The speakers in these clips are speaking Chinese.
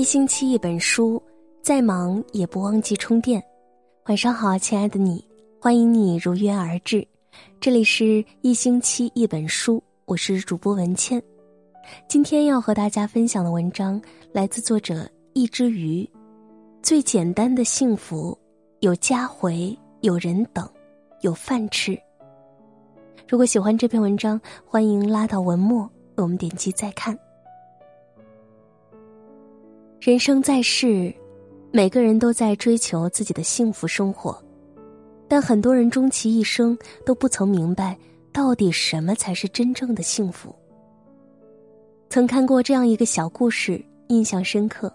一星期一本书，再忙也不忘记充电。晚上好，亲爱的你，欢迎你如约而至。这里是一星期一本书，我是主播文倩。今天要和大家分享的文章来自作者一只鱼。最简单的幸福，有家回，有人等，有饭吃。如果喜欢这篇文章，欢迎拉到文末，我们点击再看。人生在世，每个人都在追求自己的幸福生活，但很多人终其一生都不曾明白，到底什么才是真正的幸福。曾看过这样一个小故事，印象深刻。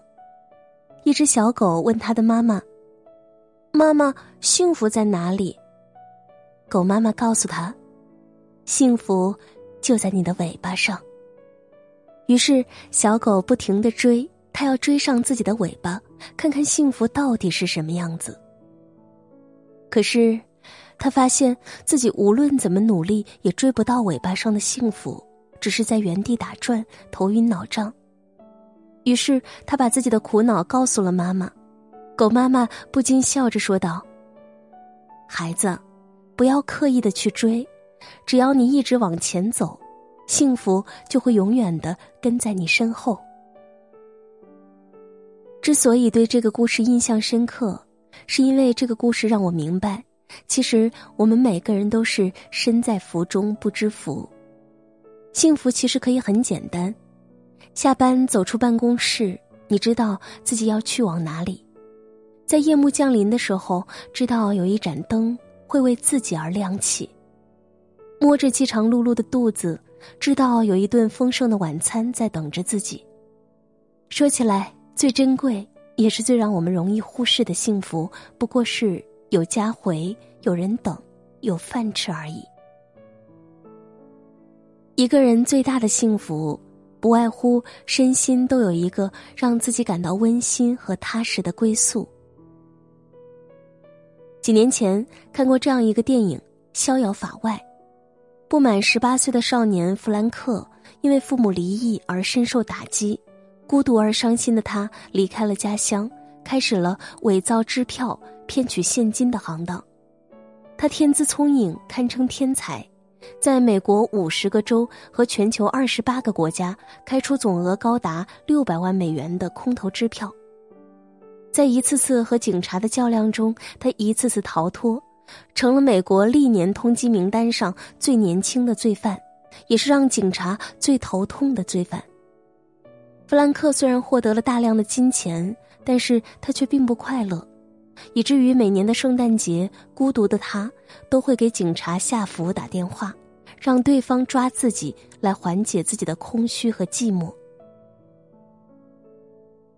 一只小狗问它的妈妈：“妈妈，幸福在哪里？”狗妈妈告诉他：“幸福就在你的尾巴上。”于是小狗不停的追。他要追上自己的尾巴，看看幸福到底是什么样子。可是，他发现自己无论怎么努力，也追不到尾巴上的幸福，只是在原地打转，头晕脑胀。于是，他把自己的苦恼告诉了妈妈。狗妈妈不禁笑着说道：“孩子，不要刻意的去追，只要你一直往前走，幸福就会永远的跟在你身后。”之所以对这个故事印象深刻，是因为这个故事让我明白，其实我们每个人都是身在福中不知福。幸福其实可以很简单，下班走出办公室，你知道自己要去往哪里；在夜幕降临的时候，知道有一盏灯会为自己而亮起；摸着饥肠辘辘的肚子，知道有一顿丰盛的晚餐在等着自己。说起来。最珍贵，也是最让我们容易忽视的幸福，不过是有家回、有人等、有饭吃而已。一个人最大的幸福，不外乎身心都有一个让自己感到温馨和踏实的归宿。几年前看过这样一个电影《逍遥法外》，不满十八岁的少年弗兰克，因为父母离异而深受打击。孤独而伤心的他离开了家乡，开始了伪造支票、骗取现金的行当。他天资聪颖，堪称天才，在美国五十个州和全球二十八个国家开出总额高达六百万美元的空头支票。在一次次和警察的较量中，他一次次逃脱，成了美国历年通缉名单上最年轻的罪犯，也是让警察最头痛的罪犯。弗兰克虽然获得了大量的金钱，但是他却并不快乐，以至于每年的圣诞节，孤独的他都会给警察夏福打电话，让对方抓自己来缓解自己的空虚和寂寞。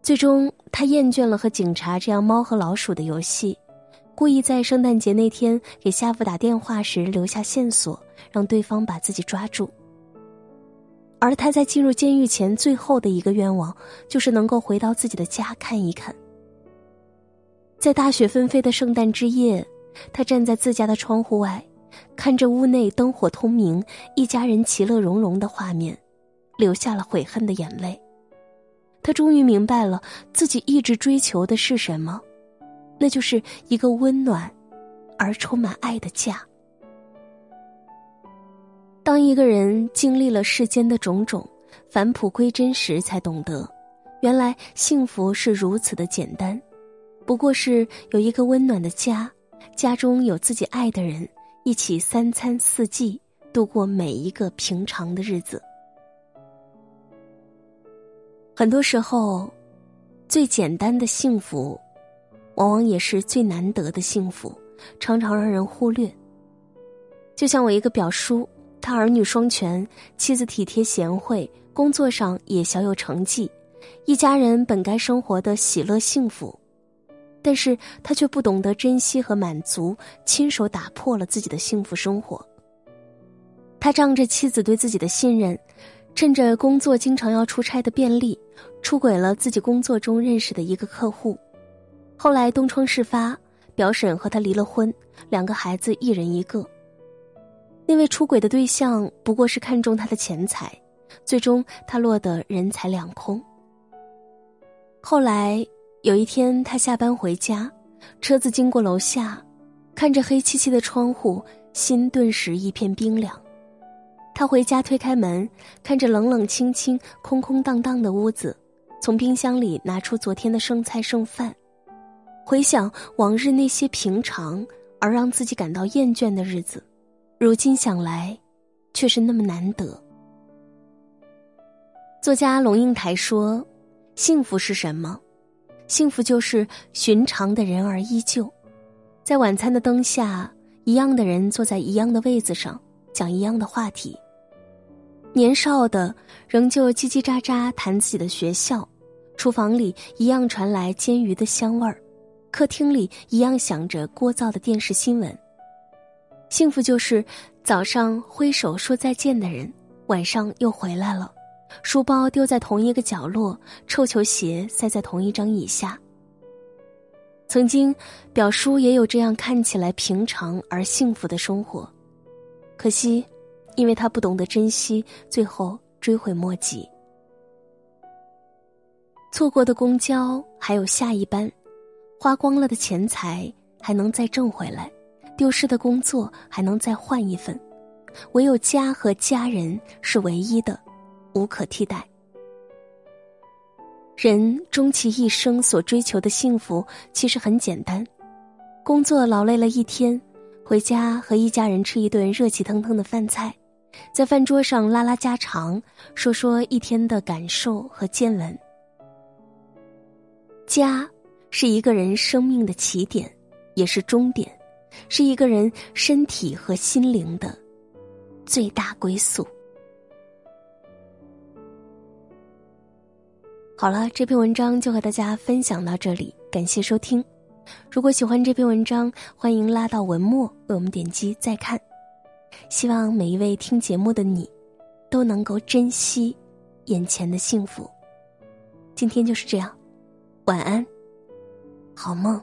最终，他厌倦了和警察这样猫和老鼠的游戏，故意在圣诞节那天给夏福打电话时留下线索，让对方把自己抓住。而他在进入监狱前最后的一个愿望，就是能够回到自己的家看一看。在大雪纷飞的圣诞之夜，他站在自家的窗户外，看着屋内灯火通明、一家人其乐融融的画面，流下了悔恨的眼泪。他终于明白了自己一直追求的是什么，那就是一个温暖而充满爱的家。当一个人经历了世间的种种，返璞归真时，才懂得，原来幸福是如此的简单，不过是有一个温暖的家，家中有自己爱的人，一起三餐四季度过每一个平常的日子。很多时候，最简单的幸福，往往也是最难得的幸福，常常让人忽略。就像我一个表叔。他儿女双全，妻子体贴贤惠，工作上也小有成绩，一家人本该生活的喜乐幸福，但是他却不懂得珍惜和满足，亲手打破了自己的幸福生活。他仗着妻子对自己的信任，趁着工作经常要出差的便利，出轨了自己工作中认识的一个客户，后来东窗事发，表婶和他离了婚，两个孩子一人一个。那位出轨的对象不过是看中他的钱财，最终他落得人财两空。后来有一天，他下班回家，车子经过楼下，看着黑漆漆的窗户，心顿时一片冰凉。他回家推开门，看着冷冷清清、空空荡荡的屋子，从冰箱里拿出昨天的剩菜剩饭，回想往日那些平常而让自己感到厌倦的日子，如今想来，却是那么难得。作家龙应台说：“幸福是什么？幸福就是寻常的人儿依旧，在晚餐的灯下，一样的人坐在一样的位子上，讲一样的话题。”年少的仍旧叽叽喳喳谈自己的学校，厨房里一样传来煎鱼的香味儿，客厅里一样响着聒噪的电视新闻。幸福就是早上挥手说再见的人，晚上又回来了，书包丢在同一个角落，臭球鞋塞在同一张椅下。曾经，表叔也有这样看起来平常而幸福的生活，可惜。因为他不懂得珍惜，最后追悔莫及。错过的公交还有下一班，花光了的钱财还能再挣回来，丢失的工作还能再换一份，唯有家和家人是唯一的，无可替代。人终其一生所追求的幸福其实很简单，工作劳累了一天，回家和一家人吃一顿热气腾腾的饭菜。在饭桌上拉拉家常，说说一天的感受和见闻。家是一个人生命的起点，也是终点，是一个人身体和心灵的最大归宿。好了，这篇文章就和大家分享到这里，感谢收听。如果喜欢这篇文章，欢迎拉到文末为我们点击再看。希望每一位听节目的你，都能够珍惜眼前的幸福。今天就是这样，晚安，好梦。